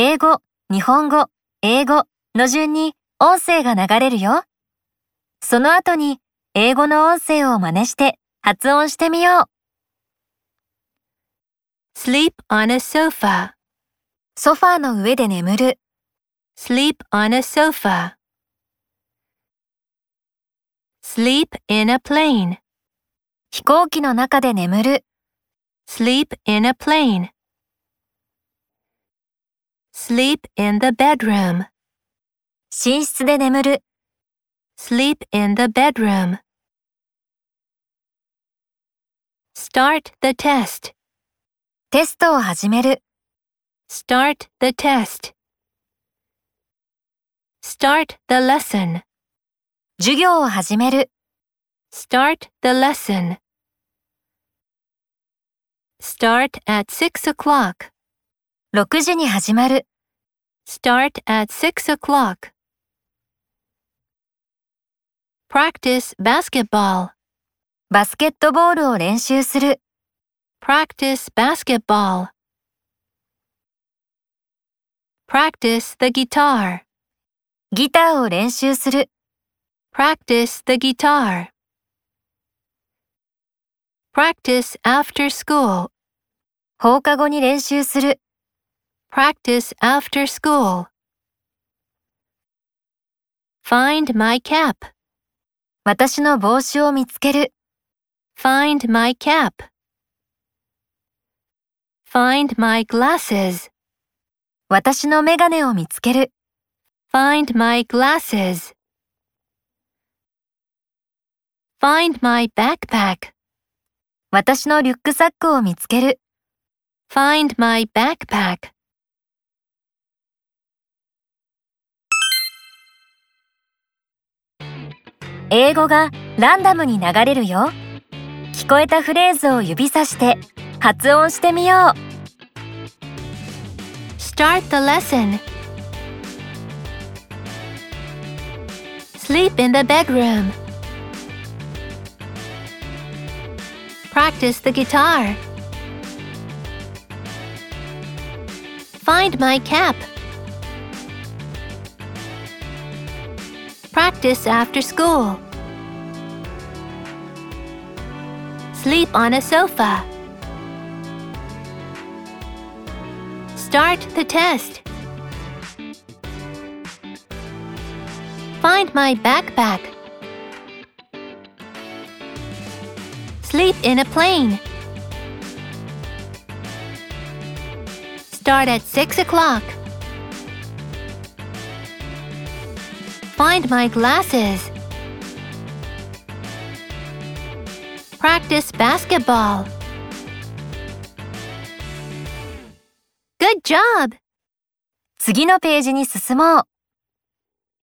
英語、日本語、英語の順に音声が流れるよ。その後に英語の音声を真似して発音してみよう。Sleep on a sofa. ソファーの上で眠る。Sleep on a sofa. Sleep in a plane. 飛行機の中で眠る。Sleep in a plane. Sleep in the bedroom. 寝室で眠る。 Sleep in the bedroom. Start the test. テストを始める。 Start the test. Start the lesson. 授業を始める。 Start the lesson. Start at 6 o'clock. 6時に始まる。 Start at 6 o'clock. Practice basketball. バスケットボールを練習する。Practice basketball. Practice the guitar. ギターを練習する。Practice the guitar. Practice after school. 放課後に練習する。Practice after school. Find my cap. 私の帽子を見つける。Find my cap. Find my glasses. 私のメガネを見つける。Find my glasses. Find my backpack. 私のリュックサックを見つける。Find my backpack.「英語がランダムに流れるよ」聞こえたフレーズを指さして発音してみよう Start the lesson. Sleep in the bedroom. Practice the guitar. Find my cap. Practice after school. Sleep on a sofa. Start the test. Find my backpack. Sleep in a plane. Start at 6 o'clock. Find my glasses. Practice basketball. Good job! 次のページに進もう